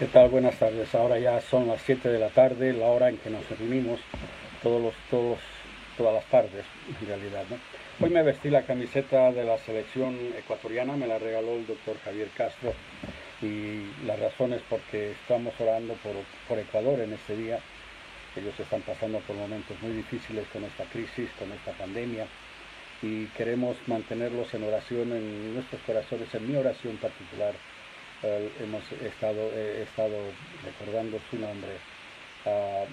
¿Qué tal? Buenas tardes. Ahora ya son las 7 de la tarde, la hora en que nos reunimos todos los, todos, todas las tardes, en realidad. Hoy me vestí la camiseta de la selección ecuatoriana, me la regaló el doctor Javier Castro y la razón es porque estamos orando por, por Ecuador en este día. Ellos están pasando por momentos muy difíciles con esta crisis, con esta pandemia y queremos mantenerlos en oración en nuestros corazones, en mi oración particular hemos estado, estado recordando su nombre, uh,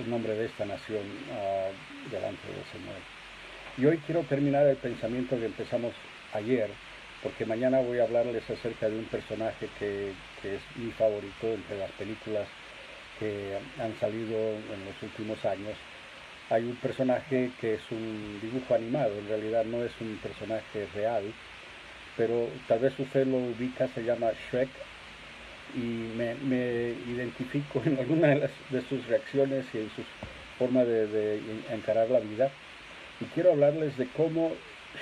el nombre de esta nación uh, delante del Señor. Y hoy quiero terminar el pensamiento que empezamos ayer, porque mañana voy a hablarles acerca de un personaje que es mi favorito entre las películas que han salido en los últimos años. Hay un personaje que es un dibujo animado, en realidad no es un personaje real, pero tal vez usted lo ubica, se llama Shrek, y me, identifico en alguna de, sus reacciones y en su forma de, encarar la vida. Y quiero hablarles de cómo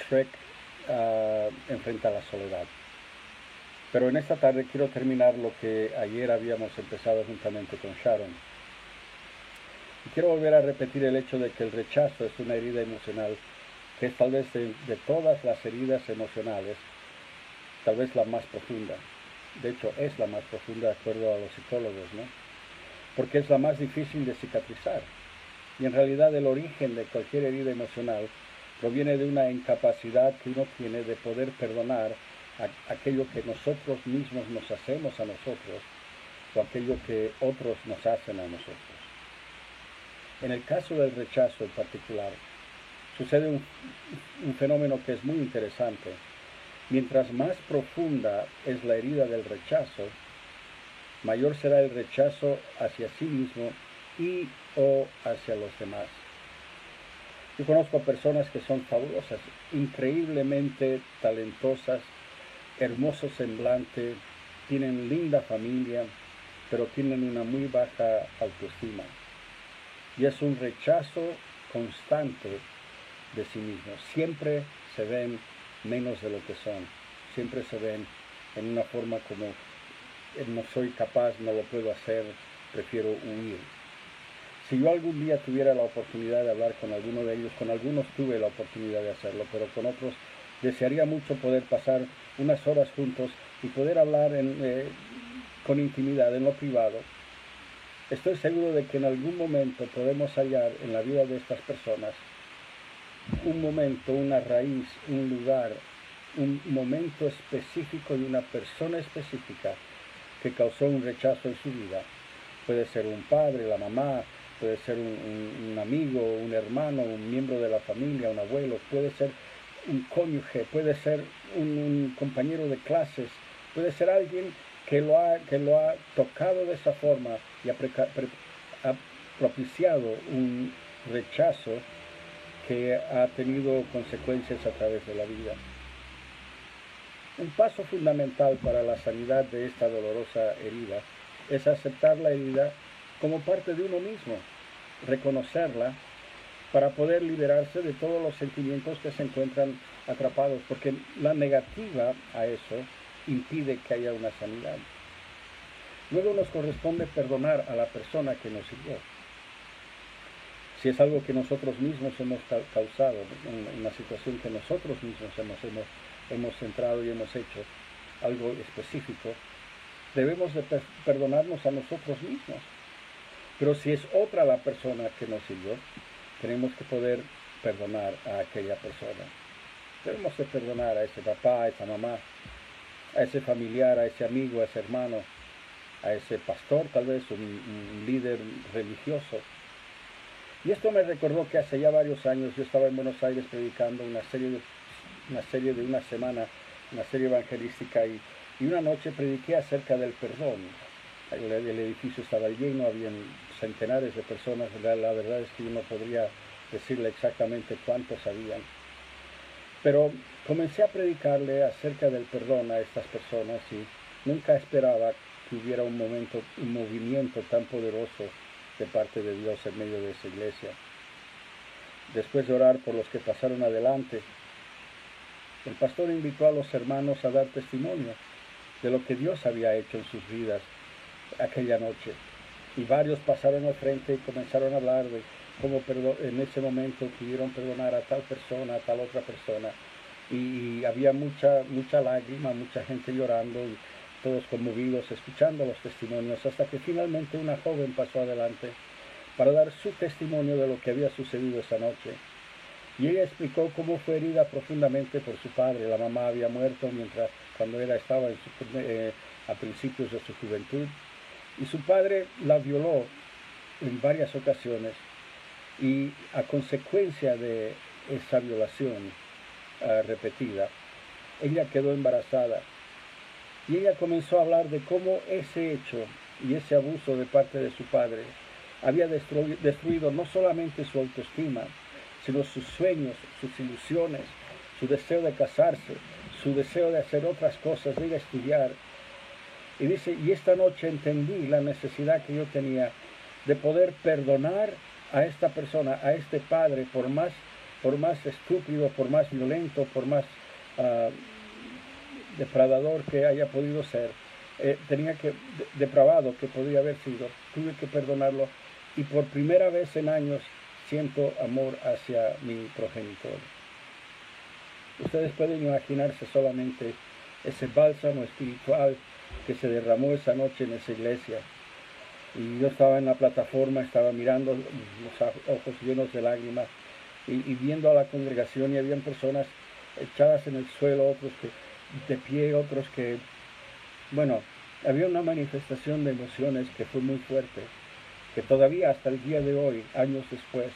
Shrek ah, enfrenta la soledad. Pero en esta tarde quiero terminar lo que ayer habíamos empezado juntamente con Sharon. Y quiero volver a repetir el hecho de que el rechazo es una herida emocional que es tal vez de todas las heridas emocionales tal vez la más profunda. De hecho, es la más profunda de acuerdo a los psicólogos, ¿no? Porque es la más difícil de cicatrizar. Y en realidad el origen de cualquier herida emocional proviene de una incapacidad que uno tiene de poder perdonar aquello que nosotros mismos nos hacemos a nosotros o aquello que otros nos hacen a nosotros. En el caso del rechazo en particular, sucede un fenómeno que es muy interesante Mientras más profunda es la herida del rechazo, mayor será el rechazo hacia sí mismo y o hacia los demás. Yo conozco a personas que son fabulosas, increíblemente talentosas, hermoso semblante, tienen linda familia, pero tienen una muy baja autoestima. Y es un rechazo constante de sí mismos. Siempre se ven menos de lo que son. Siempre se ven en una forma como eh, no soy capaz, no lo puedo hacer, prefiero huir. Si yo algún día tuviera la oportunidad de hablar con alguno de ellos, con algunos tuve la oportunidad de hacerlo, pero con otros desearía mucho poder pasar unas horas juntos y poder hablar eh, con intimidad, en lo privado. Estoy seguro de que en algún momento podemos hallar en la vida de estas personas un momento, una raíz, un lugar, un momento específico de una persona específica que causó un rechazo en su vida. Puede ser un padre, la mamá, puede ser un, amigo, un hermano, un miembro de la familia, un abuelo, puede ser un cónyuge, puede ser un, compañero de clases, puede ser alguien que lo ha, que lo ha tocado de esa forma y ha propiciado un rechazo que ha tenido consecuencias a través de la vida. Un paso fundamental para la sanidad de esta dolorosa herida es aceptar la herida como parte de uno mismo, reconocerla para poder liberarse de todos los sentimientos que se encuentran atrapados, porque la negativa a eso impide que haya una sanidad. Luego nos corresponde perdonar a la persona que nos hirió si es algo que nosotros mismos hemos causado, una situación que nosotros mismos hemos, hemos, hemos centrado y hemos hecho, algo específico, debemos de perdonarnos a nosotros mismos. Pero si es otra la persona que nos sirvió, tenemos que poder perdonar a aquella persona. Debemos de perdonar a ese papá, a esa mamá, a ese familiar, a ese amigo, a ese hermano, a ese pastor, tal vez un líder religioso, y esto me recordó que hace ya varios años yo estaba en Buenos Aires predicando una serie de una, serie de una semana, una serie evangelística y, una noche prediqué acerca del perdón. El, edificio estaba lleno, habían centenares de personas, la, la verdad es que yo no podría decirle exactamente cuántos habían. Pero comencé a predicarle acerca del perdón a estas personas y nunca esperaba que hubiera un momento, un movimiento tan poderoso de parte de Dios en medio de esa iglesia. Después de orar por los que pasaron adelante, el pastor invitó a los hermanos a dar testimonio de lo que Dios había hecho en sus vidas aquella noche. Y varios pasaron al frente y comenzaron a hablar de cómo en ese momento pudieron perdonar a tal persona, a tal otra persona. Y, había mucha, mucha lágrima, mucha gente llorando y todos conmovidos escuchando los testimonios, hasta que finalmente una joven pasó adelante para dar su testimonio de lo que había sucedido esa noche. Y ella explicó cómo fue herida profundamente por su padre. La mamá había muerto mientras cuando ella estaba eh, a principios de su juventud. Y su padre la violó en varias ocasiones. Y a consecuencia de esa violación ah, repetida, ella quedó embarazada. Y ella comenzó a hablar de cómo ese hecho y ese abuso de parte de su padre había destruido no solamente su autoestima, sino sus sueños, sus ilusiones, su deseo de casarse, su deseo de hacer otras cosas, de ir a estudiar. Y dice, y esta noche entendí la necesidad que yo tenía de poder perdonar a esta persona, a este padre, por más, por más estúpido, por más violento, por más uh, depredador que haya podido ser, eh, tenía que, depravado que podría haber sido, tuve que perdonarlo y por primera vez en años siento amor hacia mi progenitor. Ustedes pueden imaginarse solamente ese bálsamo espiritual que se derramó esa noche en esa iglesia. Y yo estaba en la plataforma, estaba mirando los ojos llenos de lágrimas y, viendo a la congregación y habían personas echadas en el suelo, otros que de pie, otros que, bueno, había una manifestación de emociones que fue muy fuerte que todavía hasta el día de hoy, años después,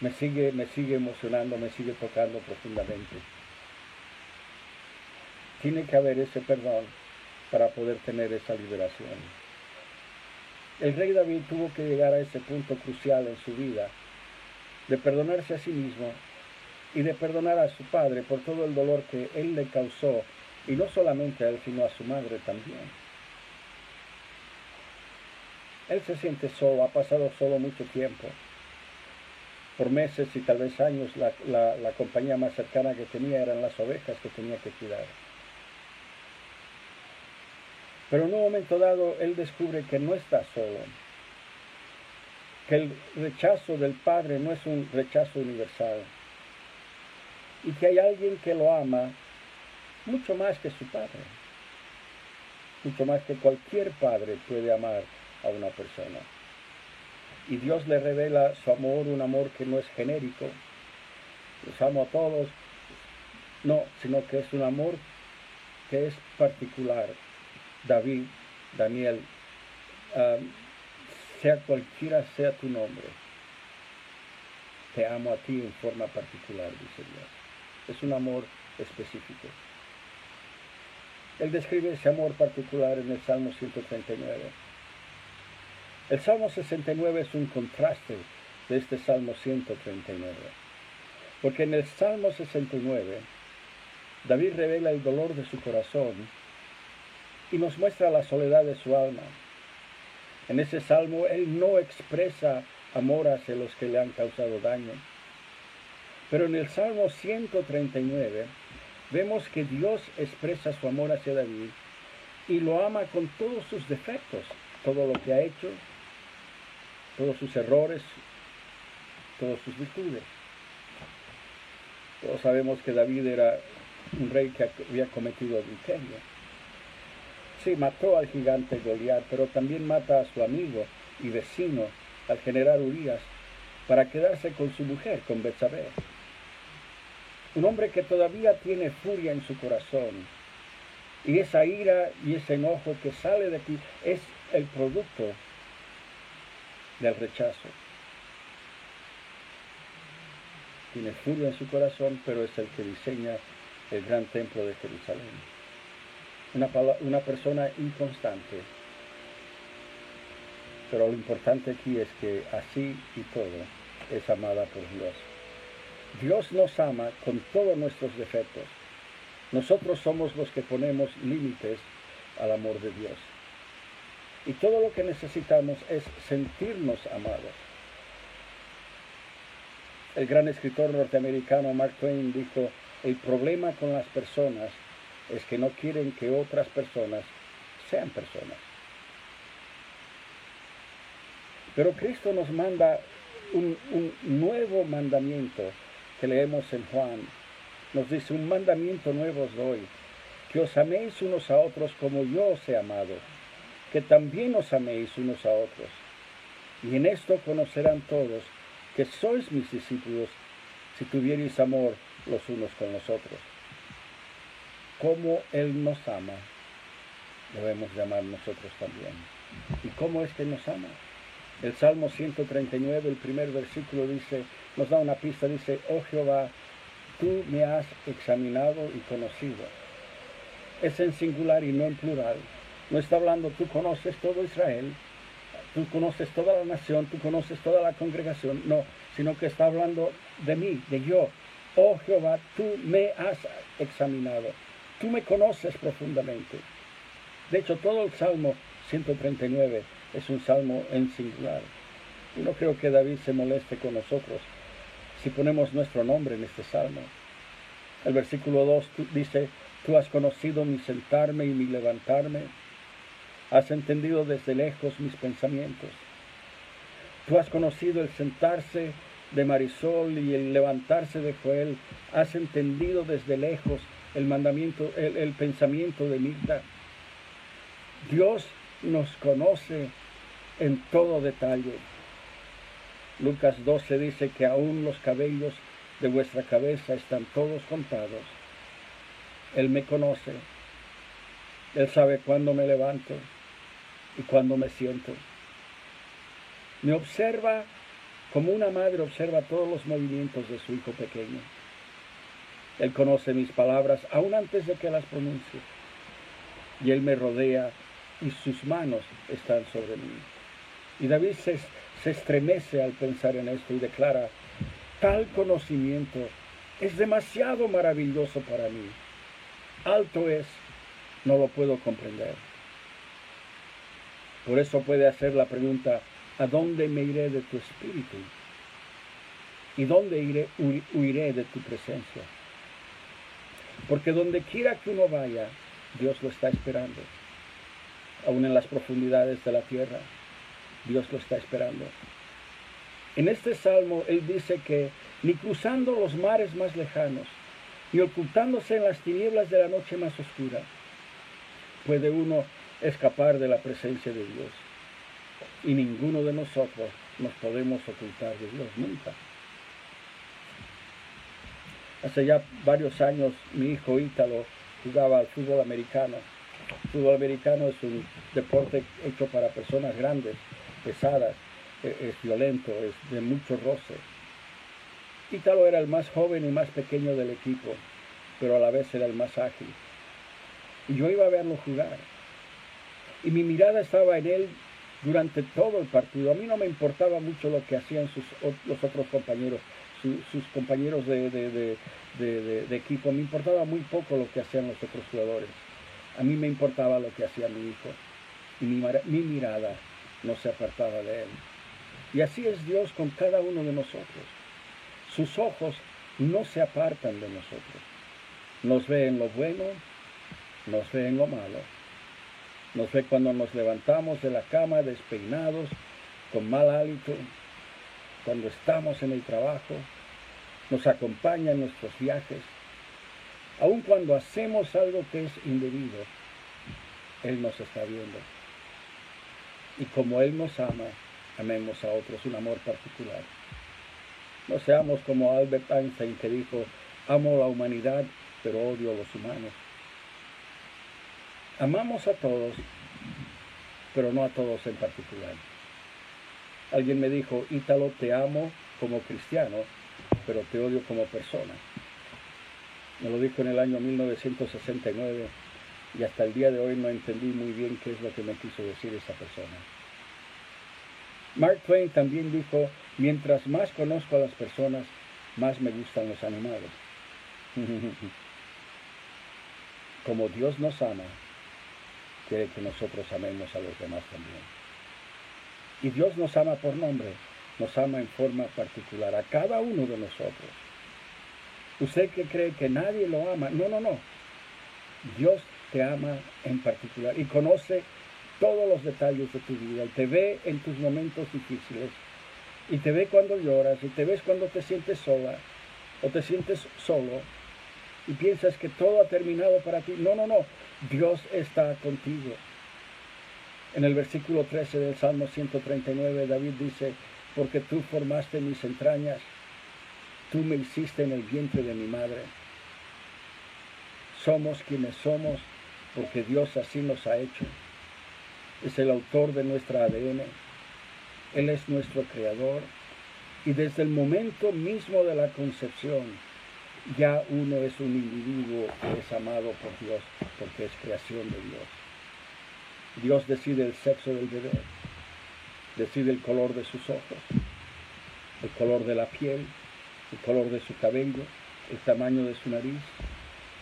me sigue, me sigue emocionando, me sigue tocando profundamente. Tiene que haber ese perdón para poder tener esa liberación. El rey David tuvo que llegar a ese punto crucial en su vida, de perdonarse a sí mismo y de perdonar a su padre por todo el dolor que él le causó, y no solamente a él, sino a su madre también. Él se siente solo, ha pasado solo mucho tiempo. Por meses y tal vez años la, compañía más cercana que tenía eran las ovejas que tenía que cuidar. Pero en un momento dado él descubre que no está solo, que el rechazo del Padre no es un rechazo universal y que hay alguien que lo ama mucho más que su Padre, mucho más que cualquier Padre puede amar a una persona. Y Dios le revela su amor, un amor que no es genérico, los amo a todos, no, sino que es un amor que es particular. David, Daniel, sea cualquiera sea tu nombre, te amo a ti en forma particular, dice Dios. Es un amor específico. Él describe ese amor particular en el Salmo 139. El Salmo 69 es un contraste de este Salmo 139, porque en el Salmo 69 David revela el dolor de su corazón y nos muestra la soledad de su alma. En ese salmo él no expresa amor hacia los que le han causado daño. Pero en el Salmo 139 vemos que Dios expresa su amor hacia David y lo ama con todos sus defectos, todo lo que ha hecho, todos sus errores, todas sus virtudes. Todos sabemos que David era un rey que había cometido adulterio. Sí, mató al gigante Goliat, pero también mata a su amigo y vecino, al general Urias, para quedarse con su mujer, con Betsabé. Un hombre que todavía tiene furia en su corazón. Y esa ira y ese enojo que sale de aquí es el producto del rechazo. Tiene furia en su corazón, pero es el que diseña el gran templo de Jerusalén. Una, una persona inconstante. Pero lo importante aquí es que así y todo es amada por Dios. Dios nos ama con todos nuestros defectos. Nosotros somos los que ponemos límites al amor de Dios. Y todo lo que necesitamos es sentirnos amados. El gran escritor norteamericano Mark Twain dijo, el problema con las personas es que no quieren que otras personas sean personas. Pero Cristo nos manda un, nuevo mandamiento leemos en Juan. Nos dice, un mandamiento nuevo os doy, que os améis unos a otros como yo os he amado, que también os améis unos a otros. Y en esto conocerán todos que sois mis discípulos si tuvierais amor los unos con los otros. Como Él nos ama, debemos llamar nosotros también. ¿Y cómo es que nos ama? El Salmo 139, el primer versículo dice, nos da una pista, dice, oh Jehová, tú me has examinado y conocido. Es en singular y no en plural. No está hablando, tú conoces todo Israel, tú conoces toda la nación, tú conoces toda la congregación. No, sino que está hablando de mí, de yo. Oh Jehová, tú me has examinado. Tú me conoces profundamente. De hecho, todo el Salmo 139 es un salmo en singular. Y no creo que David se moleste con nosotros si ponemos nuestro nombre en este salmo. El versículo 2 dice, tú has conocido mi sentarme y mi levantarme, has entendido desde lejos mis pensamientos. Tú has conocido el sentarse de Marisol y el levantarse de Joel, has entendido desde lejos el mandamiento, el, pensamiento de Mirta. Dios nos conoce en todo detalle. Lucas 12 dice que aún los cabellos de vuestra cabeza están todos contados. Él me conoce. Él sabe cuándo me levanto y cuándo me siento. Me observa como una madre observa todos los movimientos de su hijo pequeño. Él conoce mis palabras aún antes de que las pronuncie. Y Él me rodea y sus manos están sobre mí. Y David se, estremece al pensar en esto y declara, tal conocimiento es demasiado maravilloso para mí. Alto es, no lo puedo comprender. Por eso puede hacer la pregunta, ¿a dónde me iré de tu espíritu? ¿Y dónde iré, huiré de tu presencia? Porque donde quiera que uno vaya, Dios lo está esperando, aún en las profundidades de la tierra. Dios lo está esperando. En este salmo él dice que ni cruzando los mares más lejanos, ni ocultándose en las tinieblas de la noche más oscura, puede uno escapar de la presencia de Dios. Y ninguno de nosotros nos podemos ocultar de Dios nunca. Hace ya varios años mi hijo Ítalo jugaba al fútbol americano. Fútbol americano es un deporte hecho para personas grandes pesadas, e, es, violento, es de mucho roce. Ítalo era el más joven y más pequeño del equipo, pero a la vez era el más ágil. Y yo iba a verlo jugar. Y mi mirada estaba en él durante todo el partido. A mí no me importaba mucho lo que hacían sus, los otros compañeros, sus compañeros de, de, equipo. Me importaba muy poco lo que hacían los otros jugadores. A mí me importaba lo que hacía mi hijo. Y mi, mi mirada no se apartaba de él. Y así es Dios con cada uno de nosotros. Sus ojos no se apartan de nosotros. Nos ve en lo bueno, nos ve en lo malo. Nos ve cuando nos levantamos de la cama despeinados, con mal hálito, cuando estamos en el trabajo, nos acompaña en nuestros viajes, aun cuando hacemos algo que es indebido, Él nos está viendo. Y como Él nos ama, amemos a otros un amor particular. No seamos como Albert Einstein que dijo, amo la humanidad, pero odio a los humanos. Amamos a todos, pero no a todos en particular. Alguien me dijo, Ítalo, te amo como cristiano, pero te odio como persona. Me lo dijo en el año 1969 y hasta el día de hoy no entendí muy bien qué es lo que me quiso decir esa persona. Mark Twain también dijo, mientras más conozco a las personas, más me gustan los animales. Como Dios nos ama, quiere que nosotros amemos a los demás también. Y Dios nos ama por nombre, nos ama en forma particular, a cada uno de nosotros. Usted que cree que nadie lo ama, no, no, no. Dios te ama en particular y conoce todos los detalles de tu vida y te ve en tus momentos difíciles y te ve cuando lloras y te ves cuando te sientes sola o te sientes solo y piensas que todo ha terminado para ti. No, no, no. Dios está contigo. En el versículo 13 del Salmo 139, David dice, porque tú formaste mis entrañas, tú me hiciste en el vientre de mi madre. Somos quienes somos porque Dios así nos ha hecho. Es el autor de nuestra ADN. Él es nuestro creador. Y desde el momento mismo de la concepción, ya uno es un individuo que es amado por Dios porque es creación de Dios. Dios decide el sexo del bebé, decide el color de sus ojos, el color de la piel, el color de su cabello, el tamaño de su nariz,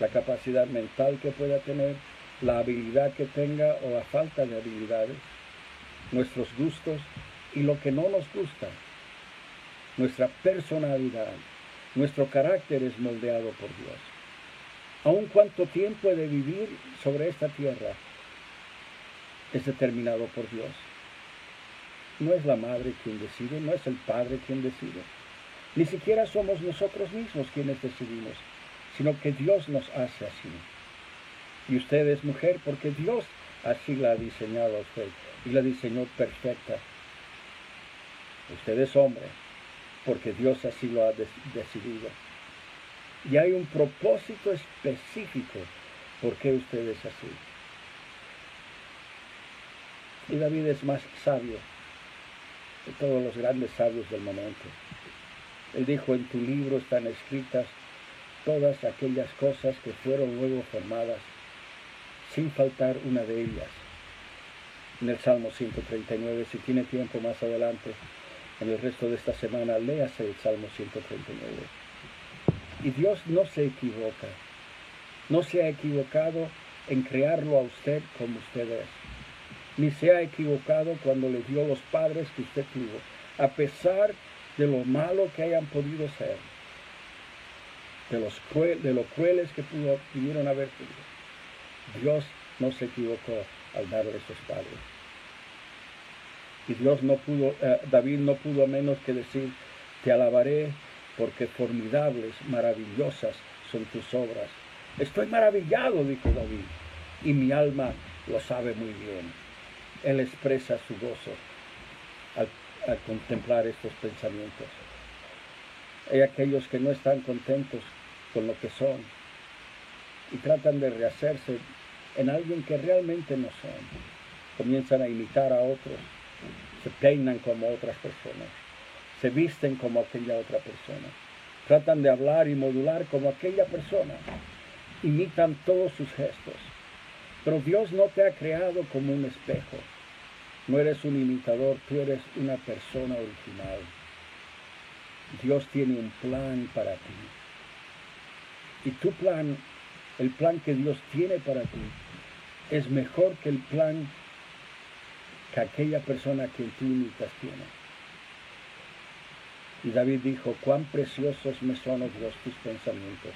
la capacidad mental que pueda tener, la habilidad que tenga o la falta de habilidades, nuestros gustos y lo que no nos gusta, nuestra personalidad, nuestro carácter es moldeado por Dios. Aun cuánto tiempo he de vivir sobre esta tierra es determinado por Dios. No es la madre quien decide, no es el padre quien decide. Ni siquiera somos nosotros mismos quienes decidimos, sino que Dios nos hace así. Y usted es mujer porque Dios así la ha diseñado a usted y la diseñó perfecta. Usted es hombre porque Dios así lo ha decidido. Y hay un propósito específico por qué usted es así. Y David es más sabio de todos los grandes sabios del momento. Él dijo, en tu libro están escritas todas aquellas cosas que fueron luego formadas, sin faltar una de ellas. En el Salmo 139, si tiene tiempo más adelante, en el resto de esta semana, léase el Salmo 139. Y Dios no se equivoca, no se ha equivocado en crearlo a usted como usted es, ni se ha equivocado cuando le dio los padres que usted tuvo, a pesar de lo malo que hayan podido ser, de, los de lo crueles que pudieron haber sido. Dios no se equivocó al darle esos padres. Y Dios no pudo, eh, David no pudo menos que decir, te alabaré porque formidables, maravillosas son tus obras. Estoy maravillado, dijo David, y mi alma lo sabe muy bien. Él expresa su gozo al, al contemplar estos pensamientos. Hay aquellos que no están contentos con lo que son y tratan de rehacerse en alguien que realmente no son. Comienzan a imitar a otros se peinan como otras personas, se visten como aquella otra persona, tratan de hablar y modular como aquella persona, imitan todos sus gestos. Pero Dios no te ha creado como un espejo. No eres un imitador, tú eres una persona original. Dios tiene un plan para ti. Y tu plan, el plan que Dios tiene para ti, es mejor que el plan que aquella persona que tú imitas tiene. Y David dijo, cuán preciosos me son, Dios, tus pensamientos,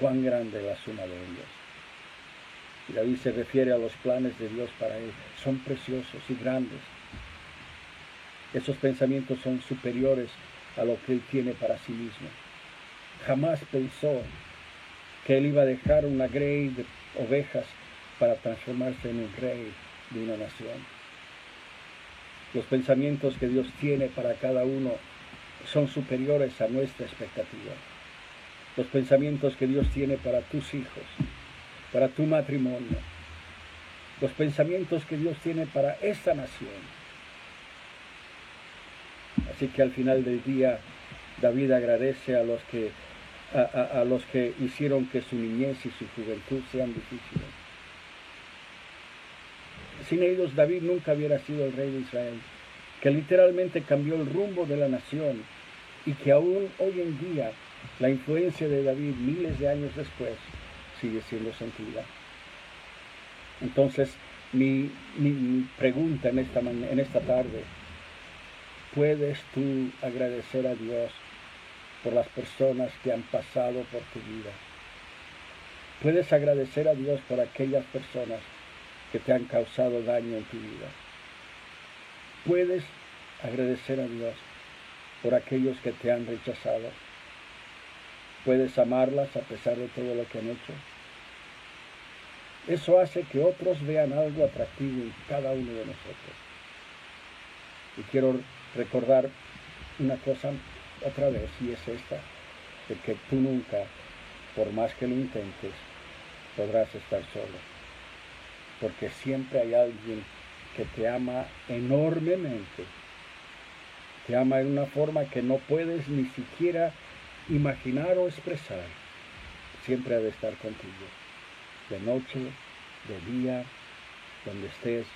cuán grande la suma de ellos. Y David se refiere a los planes de Dios para él, son preciosos y grandes. Esos pensamientos son superiores a lo que él tiene para sí mismo. Jamás pensó que él iba a dejar una grey de ovejas para transformarse en un rey de una nación. Los pensamientos que Dios tiene para cada uno son superiores a nuestra expectativa. Los pensamientos que Dios tiene para tus hijos, para tu matrimonio, los pensamientos que Dios tiene para esta nación. Así que al final del día, David agradece a los que, a, los que hicieron que su niñez y su juventud sean difíciles sin ellos David nunca hubiera sido el rey de Israel, que literalmente cambió el rumbo de la nación y que aún hoy en día la influencia de David miles de años después sigue siendo sentida. Entonces, mi, pregunta en esta, en esta tarde, ¿puedes tú agradecer a Dios por las personas que han pasado por tu vida? Puedes agradecer a Dios por aquellas personas que te han causado daño en tu vida. Puedes agradecer a Dios por aquellos que te han rechazado. Puedes amarlas a pesar de todo lo que han hecho. Eso hace que otros vean algo atractivo en cada uno de nosotros. Y quiero recordar una cosa otra vez, y es esta, de que tú nunca, por más que lo intentes, podrás estar solo. Porque siempre hay alguien que te ama enormemente te ama en una forma que no puedes ni siquiera imaginar o expresar. Siempre ha de estar contigo. De noche, de día, donde estés,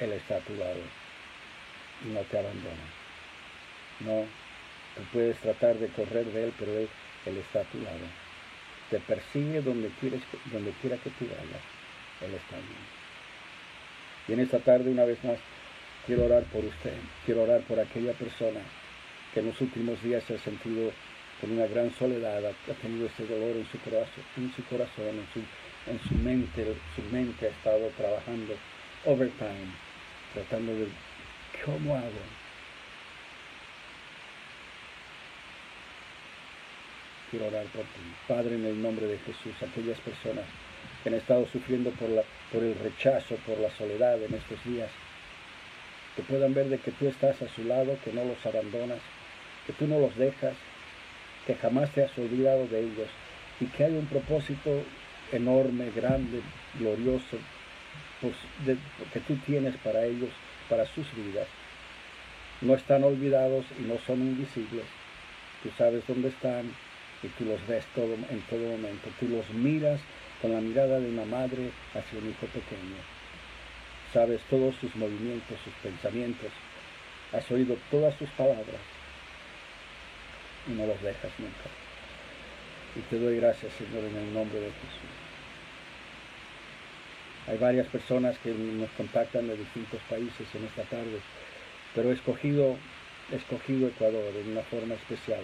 Él está tu lado y no te abandona. No, tú puedes tratar de correr de Él, pero Él, está a tu lado. Te persigue donde, quieres, donde quiera que tú vayas. Él está allí. Y en esta tarde, una vez más, Quiero orar por usted, quiero orar por aquella persona que en los últimos días se ha sentido con una gran soledad, ha tenido ese dolor en su corazón, en su, corazón, en su, en su mente, su mente ha estado trabajando overtime, tratando de, ¿cómo hago? Quiero orar por ti. Padre, en el nombre de Jesús, aquellas personas que han estado sufriendo por, la, por el rechazo, por la soledad en estos días, que puedan ver de que tú estás a su lado, que no los abandonas, que tú no los dejas, que jamás te has olvidado de ellos y que hay un propósito enorme, grande, glorioso pues, que tú tienes para ellos, para sus vidas. No están olvidados y no son invisibles. Tú sabes dónde están y tú los ves todo, en todo momento. Tú los miras con la mirada de una madre hacia un hijo pequeño sabes todos sus movimientos, sus pensamientos, has oído todas sus palabras y no los dejas nunca. Y te doy gracias, Señor, en el nombre de Jesús. Hay varias personas que nos contactan de distintos países en esta tarde, pero he escogido, he escogido Ecuador en una forma especial.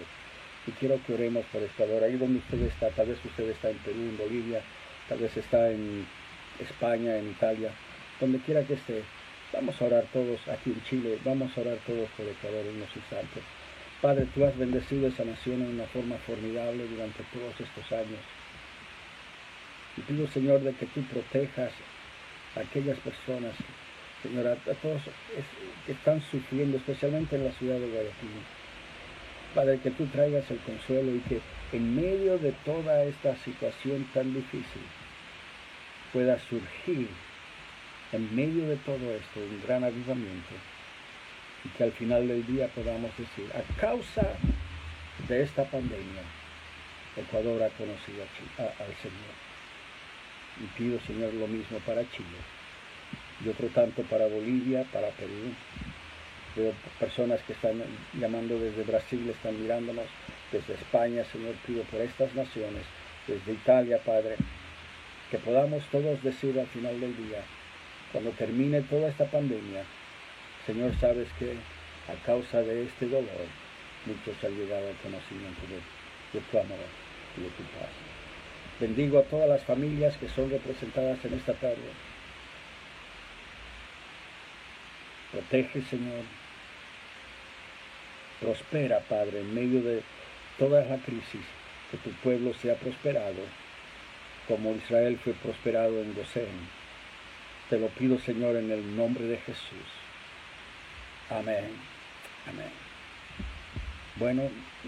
Y quiero que oremos por Ecuador. Ahí donde usted está, tal vez usted está en Perú, en Bolivia, tal vez está en España, en Italia donde quiera que esté, vamos a orar todos aquí en Chile, vamos a orar todos por Ecuador en los instantes. Padre, tú has bendecido esa nación en una forma formidable durante todos estos años. Y pido, Señor, de que tú protejas a aquellas personas, Señor, a, todos que están sufriendo, especialmente en la ciudad de Guayaquil. Padre, que tú traigas el consuelo y que en medio de toda esta situación tan difícil pueda surgir en medio de todo esto un gran avivamiento y que al final del día podamos decir, a causa de esta pandemia, Ecuador ha conocido al Señor. Y pido, Señor, lo mismo para Chile y otro tanto para Bolivia, para Perú. Veo personas que están llamando desde Brasil, están mirándonos, desde España, Señor, pido por estas naciones, desde Italia, Padre, que podamos todos decir al final del día, cuando termine toda esta pandemia, Señor, sabes que a causa de este dolor, muchos han llegado al conocimiento de, tu amor y de tu paz. Bendigo a todas las familias que son representadas en esta tarde. Protege, Señor. Prospera, Padre, en medio de toda la crisis, que tu pueblo sea prosperado, como Israel fue prosperado en Gosén te lo pido, Señor, en el nombre de Jesús. Amén. Amén. Bueno,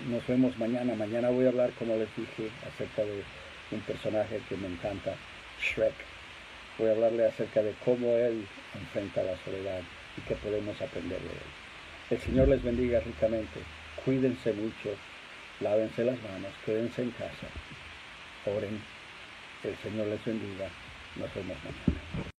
nos vemos mañana. Mañana voy a hablar, como les dije, acerca de un personaje que me encanta, Shrek. Voy a hablarle acerca de cómo él enfrenta la soledad y qué podemos aprender de él. El Señor les bendiga ricamente. Cuídense mucho. Lávense las manos. Quédense en casa. Oren. El Señor les bendiga. Nos vemos mañana.